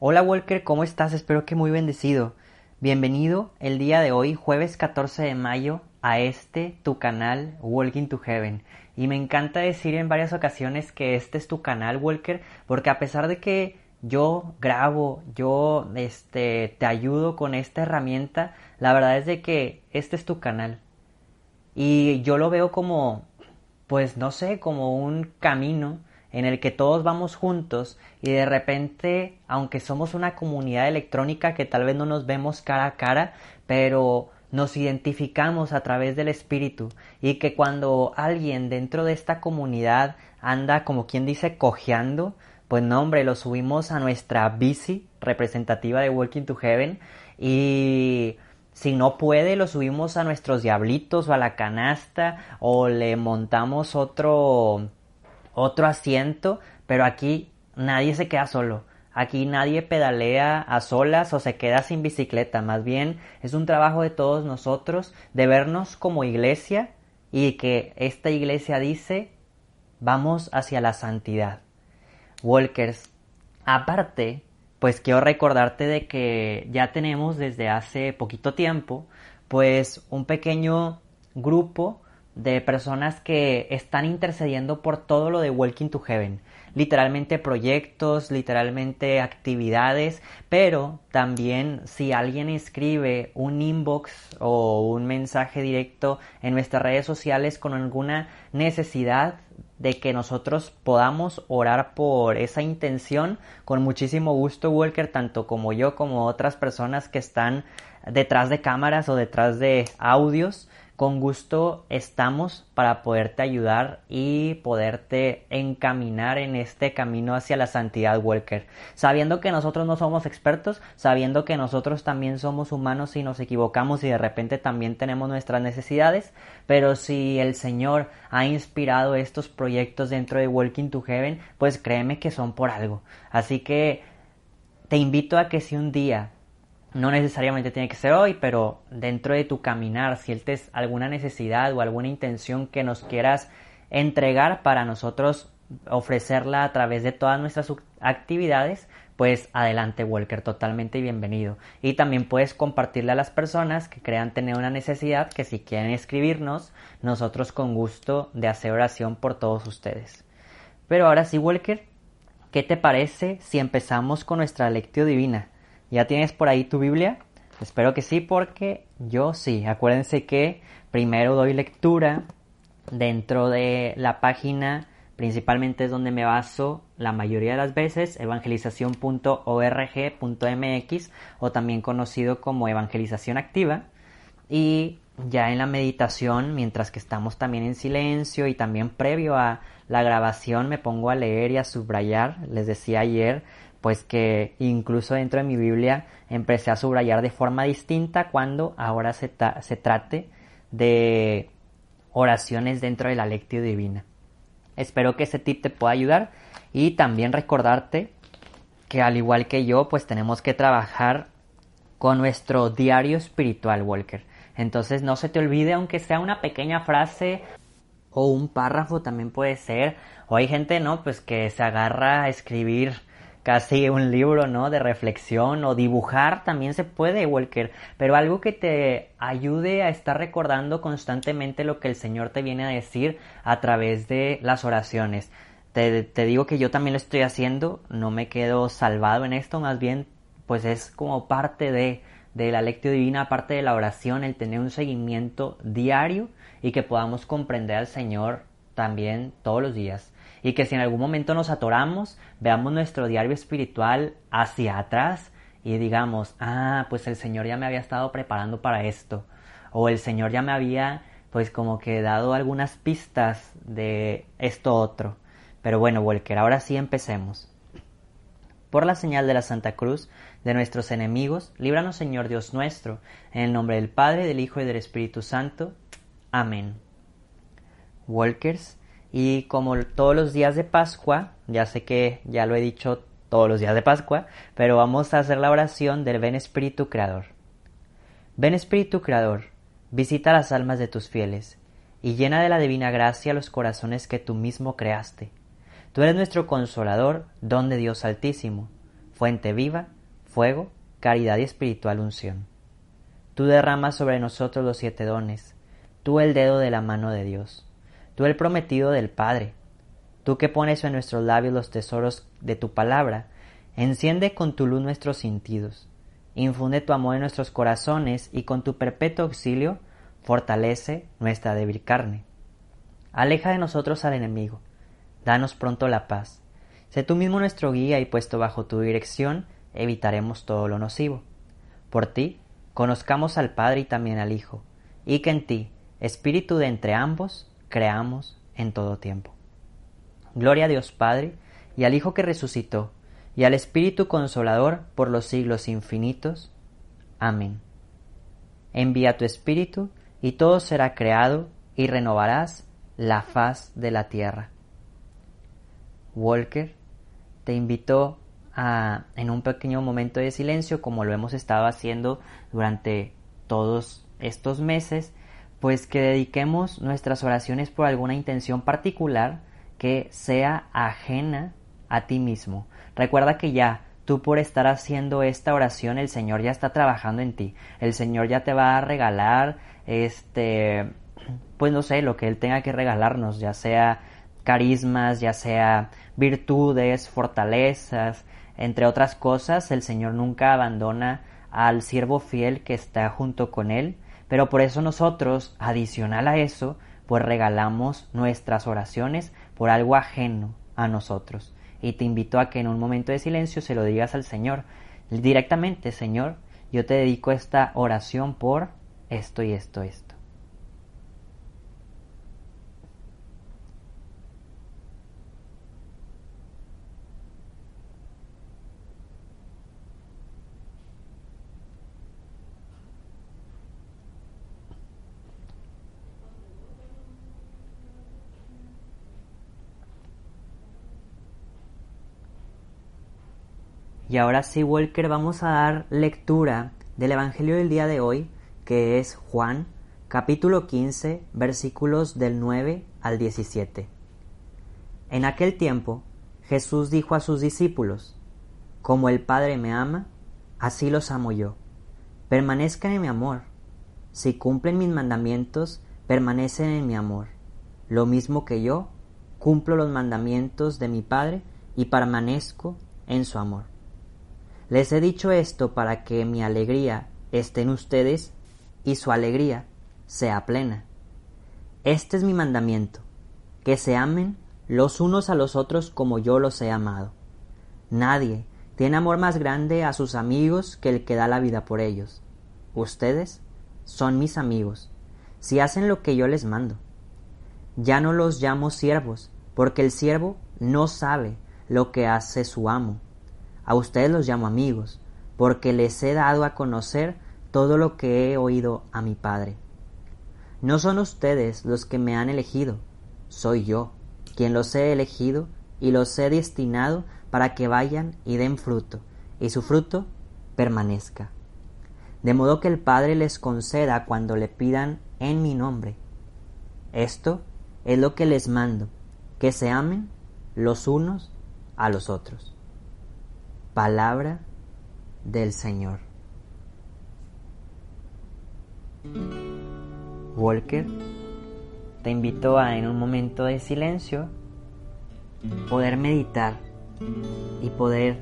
Hola Walker, ¿cómo estás? Espero que muy bendecido. Bienvenido el día de hoy, jueves 14 de mayo, a este tu canal Walking to Heaven. Y me encanta decir en varias ocasiones que este es tu canal Walker, porque a pesar de que yo grabo, yo este, te ayudo con esta herramienta, la verdad es de que este es tu canal. Y yo lo veo como, pues no sé, como un camino en el que todos vamos juntos y de repente, aunque somos una comunidad electrónica que tal vez no nos vemos cara a cara, pero nos identificamos a través del espíritu y que cuando alguien dentro de esta comunidad anda como quien dice cojeando, pues no hombre, lo subimos a nuestra bici representativa de Walking to Heaven y si no puede, lo subimos a nuestros diablitos o a la canasta o le montamos otro otro asiento, pero aquí nadie se queda solo. Aquí nadie pedalea a solas o se queda sin bicicleta. Más bien es un trabajo de todos nosotros de vernos como iglesia y que esta iglesia dice vamos hacia la santidad. Walkers, aparte, pues quiero recordarte de que ya tenemos desde hace poquito tiempo pues un pequeño grupo de personas que están intercediendo por todo lo de Walking to Heaven. Literalmente proyectos, literalmente actividades, pero también si alguien escribe un inbox o un mensaje directo en nuestras redes sociales con alguna necesidad de que nosotros podamos orar por esa intención, con muchísimo gusto Walker, tanto como yo como otras personas que están detrás de cámaras o detrás de audios, con gusto estamos para poderte ayudar y poderte encaminar en este camino hacia la santidad, Walker. Sabiendo que nosotros no somos expertos, sabiendo que nosotros también somos humanos y nos equivocamos y de repente también tenemos nuestras necesidades, pero si el Señor ha inspirado estos proyectos dentro de Walking to Heaven, pues créeme que son por algo. Así que te invito a que si un día no necesariamente tiene que ser hoy, pero dentro de tu caminar, si sientes alguna necesidad o alguna intención que nos quieras entregar para nosotros ofrecerla a través de todas nuestras actividades, pues adelante Walker, totalmente bienvenido. Y también puedes compartirle a las personas que crean tener una necesidad, que si quieren escribirnos, nosotros con gusto de hacer oración por todos ustedes. Pero ahora sí, Walker, ¿qué te parece si empezamos con nuestra lectio divina? ¿Ya tienes por ahí tu Biblia? Espero que sí, porque yo sí. Acuérdense que primero doy lectura dentro de la página, principalmente es donde me baso la mayoría de las veces, evangelización.org.mx o también conocido como evangelización activa. Y ya en la meditación, mientras que estamos también en silencio y también previo a la grabación, me pongo a leer y a subrayar. Les decía ayer pues que incluso dentro de mi Biblia empecé a subrayar de forma distinta cuando ahora se, se trate de oraciones dentro de la lectio divina. Espero que ese tip te pueda ayudar y también recordarte que al igual que yo, pues tenemos que trabajar con nuestro diario espiritual, Walker. Entonces no se te olvide, aunque sea una pequeña frase o un párrafo también puede ser. O hay gente, ¿no? Pues que se agarra a escribir casi un libro, ¿no? De reflexión o dibujar también se puede, Walker, pero algo que te ayude a estar recordando constantemente lo que el Señor te viene a decir a través de las oraciones. Te, digo que yo también lo estoy haciendo, no me quedo salvado en esto, más bien pues es como parte de, de la lectura divina, parte de la oración, el tener un seguimiento diario y que podamos comprender al Señor también todos los días y que si en algún momento nos atoramos, veamos nuestro diario espiritual hacia atrás y digamos, ah, pues el Señor ya me había estado preparando para esto, o el Señor ya me había pues como que dado algunas pistas de esto otro. Pero bueno, Walker, ahora sí empecemos. Por la señal de la Santa Cruz de nuestros enemigos, líbranos Señor Dios nuestro, en el nombre del Padre, del Hijo y del Espíritu Santo. Amén. Walkers, y como todos los días de Pascua, ya sé que ya lo he dicho todos los días de Pascua, pero vamos a hacer la oración del Ven Espíritu Creador. Ven Espíritu Creador, visita las almas de tus fieles, y llena de la divina gracia los corazones que tú mismo creaste. Tú eres nuestro consolador, don de Dios Altísimo, fuente viva, fuego, caridad y espiritual unción. Tú derramas sobre nosotros los siete dones, tú el dedo de la mano de Dios, tú el prometido del Padre, Tú que pones en nuestros labios los tesoros de tu palabra, enciende con tu luz nuestros sentidos, infunde tu amor en nuestros corazones y con tu perpetuo auxilio fortalece nuestra débil carne. Aleja de nosotros al enemigo, danos pronto la paz. Sé tú mismo nuestro guía y puesto bajo tu dirección evitaremos todo lo nocivo. Por ti, conozcamos al Padre y también al Hijo, y que en ti, Espíritu de entre ambos, creamos en todo tiempo. Gloria a Dios Padre, y al Hijo que resucitó, y al Espíritu Consolador por los siglos infinitos. Amén. Envía tu Espíritu, y todo será creado, y renovarás la faz de la tierra. Walker te invito a, en un pequeño momento de silencio, como lo hemos estado haciendo durante todos estos meses, pues que dediquemos nuestras oraciones por alguna intención particular que sea ajena a ti mismo. Recuerda que ya tú por estar haciendo esta oración el Señor ya está trabajando en ti. El Señor ya te va a regalar este pues no sé, lo que él tenga que regalarnos, ya sea carismas, ya sea virtudes, fortalezas, entre otras cosas, el Señor nunca abandona al siervo fiel que está junto con él, pero por eso nosotros, adicional a eso, pues regalamos nuestras oraciones por algo ajeno a nosotros. Y te invito a que en un momento de silencio se lo digas al Señor directamente, Señor, yo te dedico esta oración por esto y esto, esto. Y ahora sí, Walker, vamos a dar lectura del Evangelio del día de hoy, que es Juan, capítulo 15, versículos del 9 al 17. En aquel tiempo, Jesús dijo a sus discípulos, Como el Padre me ama, así los amo yo. Permanezcan en mi amor. Si cumplen mis mandamientos, permanecen en mi amor. Lo mismo que yo, cumplo los mandamientos de mi Padre y permanezco en su amor. Les he dicho esto para que mi alegría esté en ustedes y su alegría sea plena. Este es mi mandamiento, que se amen los unos a los otros como yo los he amado. Nadie tiene amor más grande a sus amigos que el que da la vida por ellos. Ustedes son mis amigos, si hacen lo que yo les mando. Ya no los llamo siervos, porque el siervo no sabe lo que hace su amo a ustedes los llamo amigos, porque les he dado a conocer todo lo que he oído a mi Padre. No son ustedes los que me han elegido, soy yo quien los he elegido y los he destinado para que vayan y den fruto, y su fruto permanezca. De modo que el Padre les conceda cuando le pidan en mi nombre. Esto es lo que les mando, que se amen los unos a los otros. Palabra del Señor. Walker, te invito a en un momento de silencio poder meditar y poder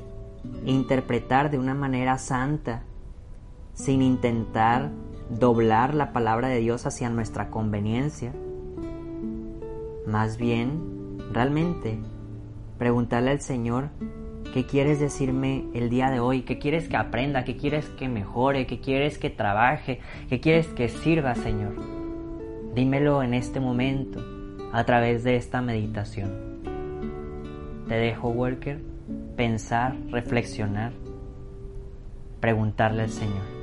interpretar de una manera santa sin intentar doblar la palabra de Dios hacia nuestra conveniencia. Más bien, realmente, preguntarle al Señor ¿Qué quieres decirme el día de hoy? ¿Qué quieres que aprenda? ¿Qué quieres que mejore? ¿Qué quieres que trabaje? ¿Qué quieres que sirva, Señor? Dímelo en este momento a través de esta meditación. Te dejo, Walker, pensar, reflexionar, preguntarle al Señor.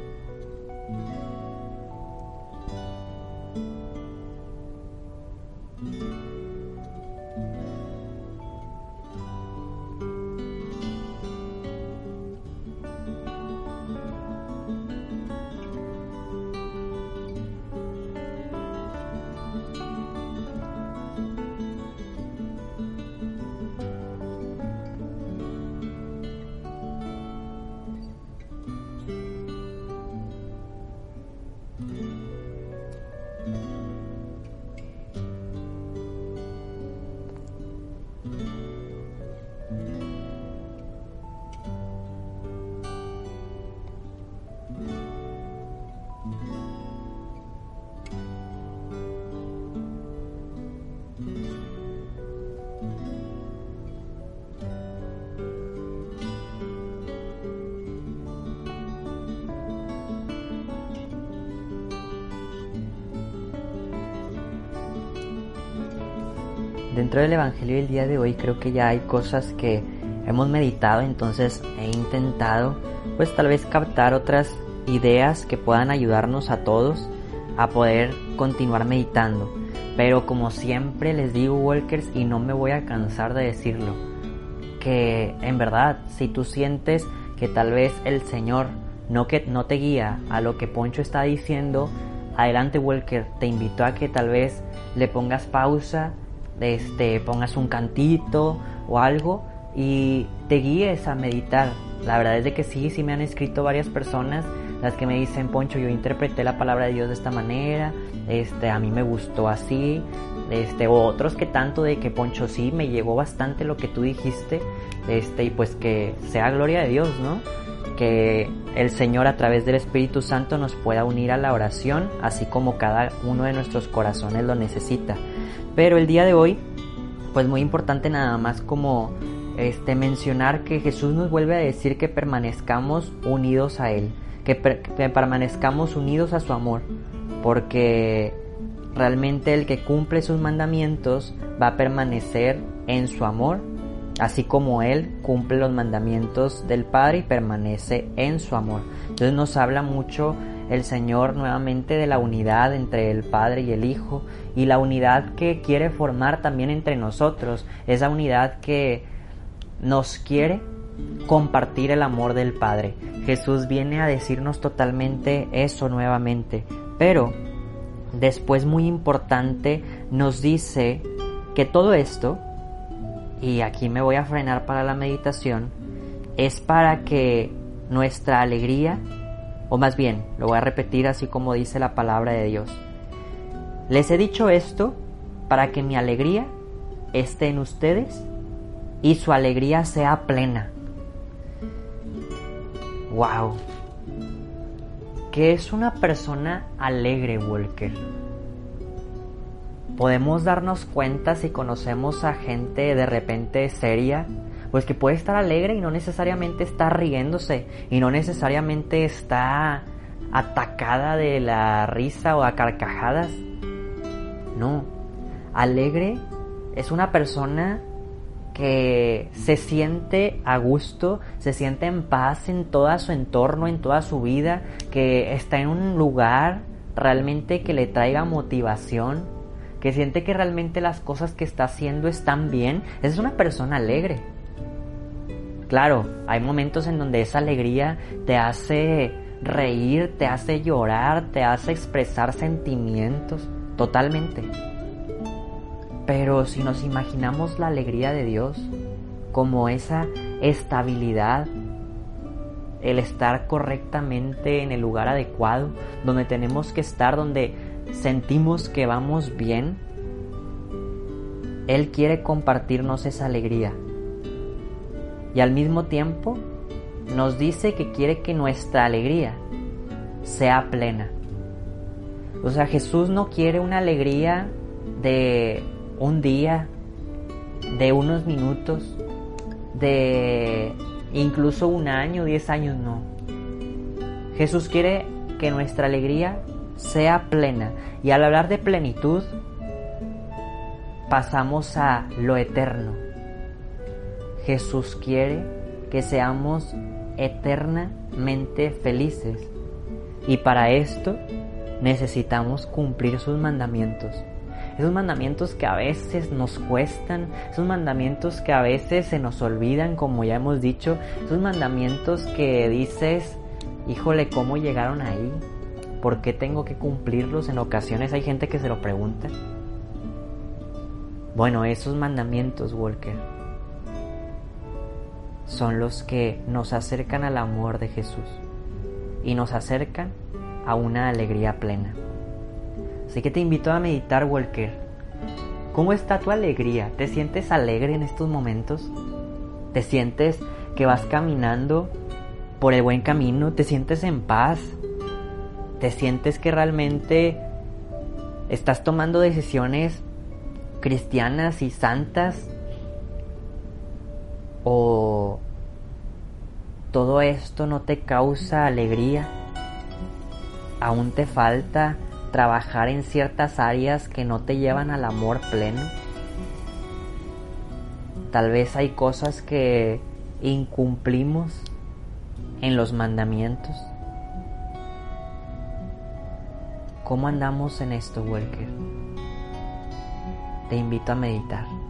Dentro del Evangelio del día de hoy creo que ya hay cosas que hemos meditado, entonces he intentado pues tal vez captar otras ideas que puedan ayudarnos a todos a poder continuar meditando. Pero como siempre les digo Walkers y no me voy a cansar de decirlo, que en verdad si tú sientes que tal vez el Señor no, que, no te guía a lo que Poncho está diciendo, adelante Walker, te invito a que tal vez le pongas pausa este, pongas un cantito o algo y te guíes a meditar. La verdad es de que sí, sí me han escrito varias personas las que me dicen, Poncho, yo interpreté la palabra de Dios de esta manera, este, a mí me gustó así, este, o otros que tanto de que Poncho sí me llegó bastante lo que tú dijiste, este, y pues que sea gloria de Dios, ¿no? Que el Señor a través del Espíritu Santo nos pueda unir a la oración, así como cada uno de nuestros corazones lo necesita. Pero el día de hoy, pues muy importante nada más como este mencionar que Jesús nos vuelve a decir que permanezcamos unidos a él, que, permanezcamos unidos a su amor, porque realmente el que cumple sus mandamientos va a permanecer en su amor, así como él cumple los mandamientos del Padre y permanece en su amor. Entonces nos habla mucho el Señor nuevamente de la unidad entre el Padre y el Hijo y la unidad que quiere formar también entre nosotros, esa unidad que nos quiere compartir el amor del Padre. Jesús viene a decirnos totalmente eso nuevamente, pero después muy importante nos dice que todo esto, y aquí me voy a frenar para la meditación, es para que nuestra alegría o más bien, lo voy a repetir así como dice la palabra de Dios. Les he dicho esto para que mi alegría esté en ustedes y su alegría sea plena. ¡Wow! ¿Qué es una persona alegre, Walker? Podemos darnos cuenta si conocemos a gente de repente seria pues que puede estar alegre y no necesariamente está riéndose y no necesariamente está atacada de la risa o a carcajadas. No, alegre es una persona que se siente a gusto, se siente en paz en todo su entorno, en toda su vida, que está en un lugar realmente que le traiga motivación, que siente que realmente las cosas que está haciendo están bien. es una persona alegre. Claro, hay momentos en donde esa alegría te hace reír, te hace llorar, te hace expresar sentimientos, totalmente. Pero si nos imaginamos la alegría de Dios como esa estabilidad, el estar correctamente en el lugar adecuado, donde tenemos que estar, donde sentimos que vamos bien, Él quiere compartirnos esa alegría y al mismo tiempo nos dice que quiere que nuestra alegría sea plena. O sea, Jesús no quiere una alegría de un día, de unos minutos, de incluso un año, diez años, no. Jesús quiere que nuestra alegría sea plena. Y al hablar de plenitud, pasamos a lo eterno Jesús quiere que seamos eternamente felices. Y para esto necesitamos cumplir sus mandamientos. Esos mandamientos que a veces nos cuestan, esos mandamientos que a veces se nos olvidan, como ya hemos dicho, esos mandamientos que dices, híjole, ¿cómo llegaron ahí? ¿Por qué tengo que cumplirlos? En ocasiones hay gente que se lo pregunta. Bueno, esos mandamientos, Walker, son los que nos acercan al amor de Jesús y nos acercan a una alegría plena. Así que te invito a meditar, Walker. ¿Cómo está tu alegría? ¿Te sientes alegre en estos momentos? ¿Te sientes que vas caminando por el buen camino? ¿Te sientes en paz? ¿Te sientes que realmente estás tomando decisiones cristianas y santas? ¿O todo esto no te causa alegría? ¿Aún te falta trabajar en ciertas áreas que no te llevan al amor pleno? Tal vez hay cosas que incumplimos en los mandamientos. ¿Cómo andamos en esto, Walker? Te invito a meditar.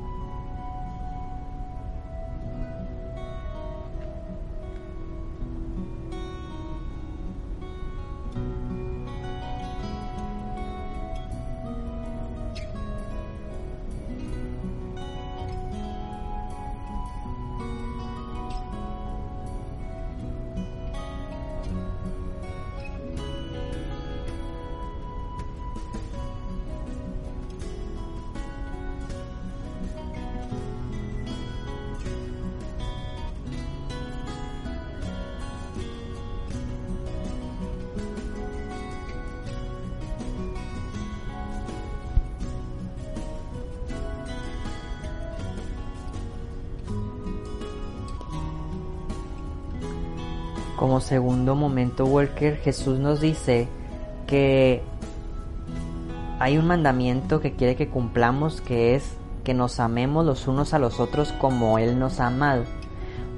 Como segundo momento, Walker, Jesús nos dice que hay un mandamiento que quiere que cumplamos que es que nos amemos los unos a los otros como Él nos ha amado.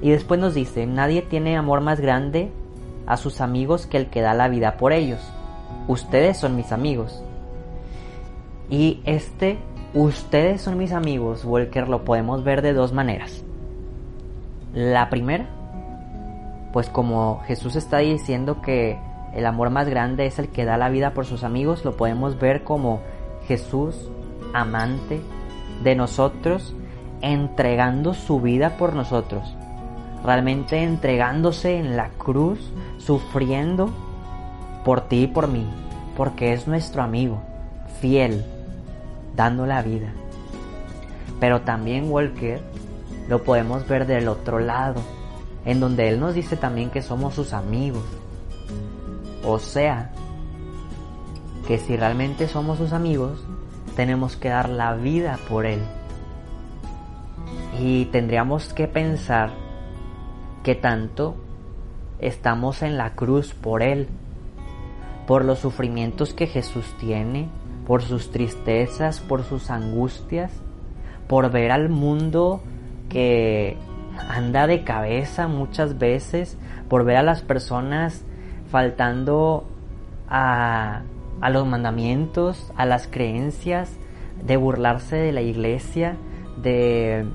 Y después nos dice, nadie tiene amor más grande a sus amigos que el que da la vida por ellos. Ustedes son mis amigos. Y este, ustedes son mis amigos, Walker, lo podemos ver de dos maneras. La primera pues como Jesús está diciendo que el amor más grande es el que da la vida por sus amigos, lo podemos ver como Jesús, amante de nosotros, entregando su vida por nosotros, realmente entregándose en la cruz, sufriendo por ti y por mí, porque es nuestro amigo, fiel, dando la vida. Pero también Walker lo podemos ver del otro lado, en donde Él nos dice también que somos sus amigos. O sea, que si realmente somos sus amigos, tenemos que dar la vida por Él. Y tendríamos que pensar que tanto estamos en la cruz por Él, por los sufrimientos que Jesús tiene, por sus tristezas, por sus angustias, por ver al mundo que anda de cabeza muchas veces por ver a las personas faltando a, a los mandamientos, a las creencias, de burlarse de la iglesia, de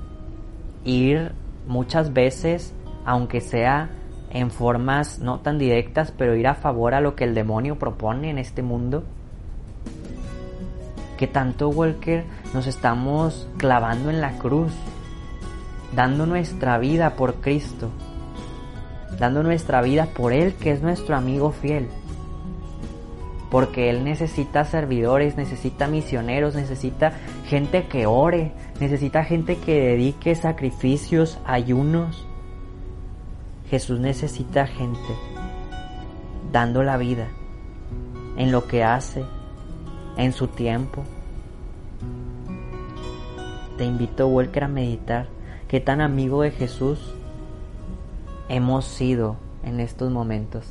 ir muchas veces, aunque sea en formas no tan directas, pero ir a favor a lo que el demonio propone en este mundo. Que tanto, Walker, nos estamos clavando en la cruz dando nuestra vida por Cristo, dando nuestra vida por Él que es nuestro amigo fiel. Porque Él necesita servidores, necesita misioneros, necesita gente que ore, necesita gente que dedique sacrificios, ayunos. Jesús necesita gente dando la vida en lo que hace, en su tiempo. Te invito, Walker, a meditar qué tan amigo de Jesús hemos sido en estos momentos.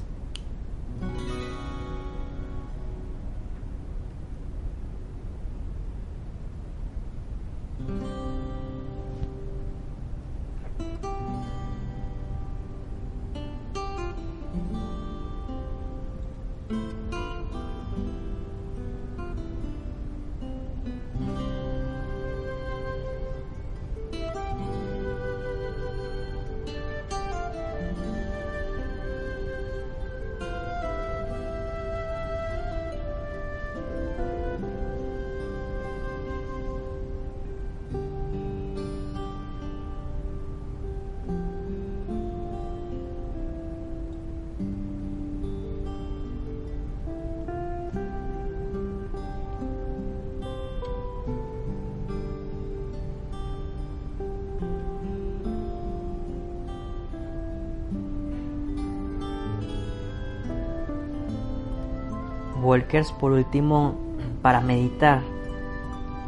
Walkers, por último, para meditar,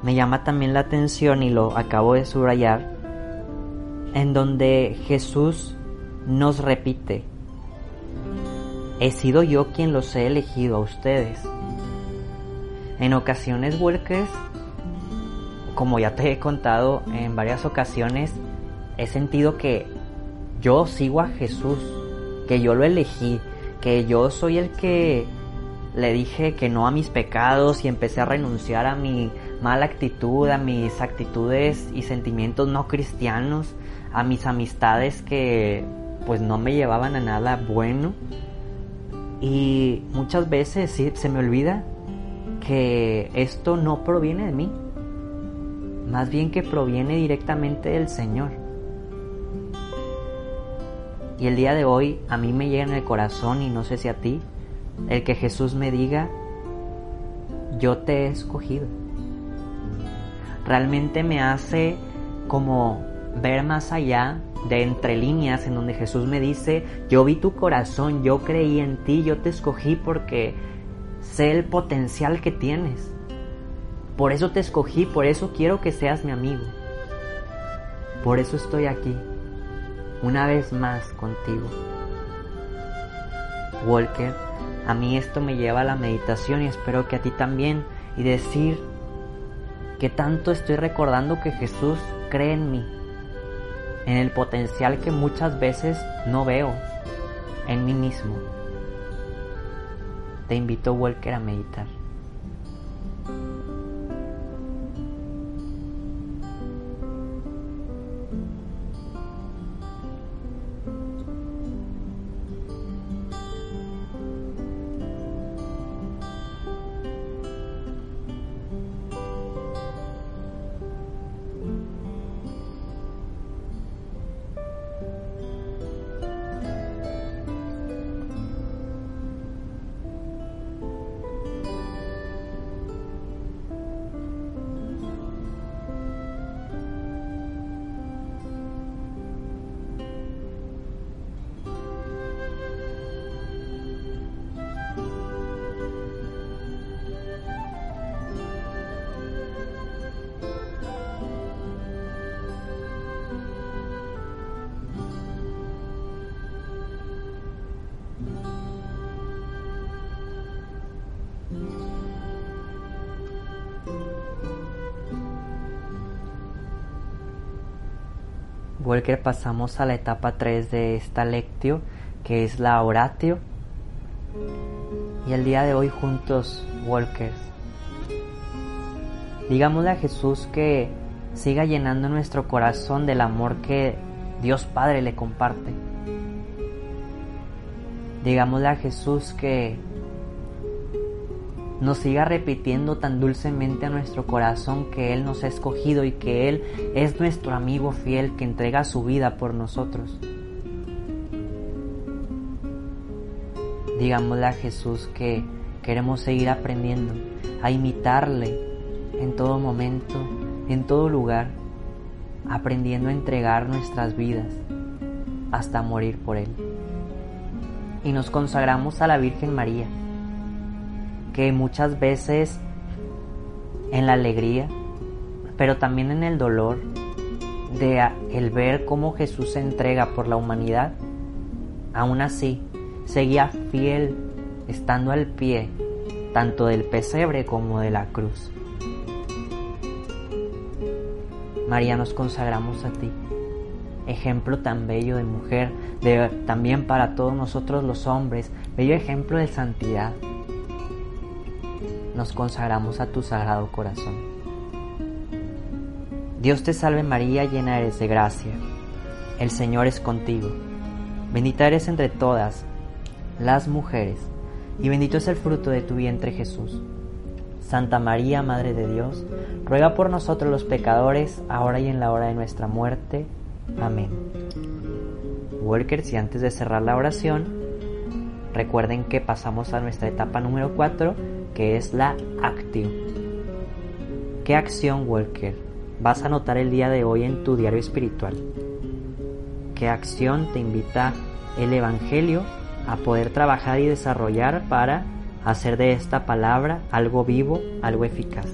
me llama también la atención y lo acabo de subrayar, en donde Jesús nos repite, he sido yo quien los he elegido a ustedes. En ocasiones, Walkers, como ya te he contado en varias ocasiones, he sentido que yo sigo a Jesús, que yo lo elegí, que yo soy el que le dije que no a mis pecados y empecé a renunciar a mi mala actitud, a mis actitudes y sentimientos no cristianos, a mis amistades que pues no me llevaban a nada bueno. Y muchas veces sí, se me olvida que esto no proviene de mí, más bien que proviene directamente del Señor. Y el día de hoy a mí me llega en el corazón y no sé si a ti, el que Jesús me diga, yo te he escogido. Realmente me hace como ver más allá de entre líneas en donde Jesús me dice, yo vi tu corazón, yo creí en ti, yo te escogí porque sé el potencial que tienes. Por eso te escogí, por eso quiero que seas mi amigo. Por eso estoy aquí, una vez más contigo. Walker, a mí esto me lleva a la meditación y espero que a ti también y decir que tanto estoy recordando que Jesús cree en mí, en el potencial que muchas veces no veo en mí mismo. Te invito, Walker, a meditar. Walker pasamos a la etapa 3 de esta lectio, que es la oratio. Y el día de hoy juntos, Walkers, digámosle a Jesús que siga llenando nuestro corazón del amor que Dios Padre le comparte. Digámosle a Jesús que nos siga repitiendo tan dulcemente a nuestro corazón que Él nos ha escogido y que Él es nuestro amigo fiel que entrega su vida por nosotros. Digámosle a Jesús que queremos seguir aprendiendo a imitarle en todo momento, en todo lugar, aprendiendo a entregar nuestras vidas hasta morir por Él. Y nos consagramos a la Virgen María que muchas veces en la alegría, pero también en el dolor de el ver cómo Jesús se entrega por la humanidad, aún así seguía fiel estando al pie tanto del pesebre como de la cruz. María, nos consagramos a ti, ejemplo tan bello de mujer, de, también para todos nosotros los hombres, bello ejemplo de santidad nos consagramos a tu sagrado corazón. Dios te salve María, llena eres de gracia. El Señor es contigo. Bendita eres entre todas las mujeres, y bendito es el fruto de tu vientre Jesús. Santa María, Madre de Dios, ruega por nosotros los pecadores, ahora y en la hora de nuestra muerte. Amén. Walker, si antes de cerrar la oración, recuerden que pasamos a nuestra etapa número 4 que es la actio. ¿Qué acción, Walker, vas a notar el día de hoy en tu diario espiritual? ¿Qué acción te invita el Evangelio a poder trabajar y desarrollar para hacer de esta palabra algo vivo, algo eficaz.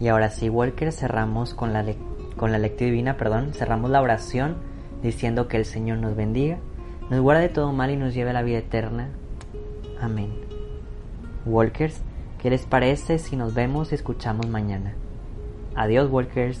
Y ahora sí, Walker, cerramos con la, con la lectura divina, perdón, cerramos la oración diciendo que el Señor nos bendiga, nos guarde de todo mal y nos lleve a la vida eterna. Amén. Walkers, ¿qué les parece si nos vemos y escuchamos mañana? Adiós, Walkers.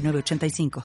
85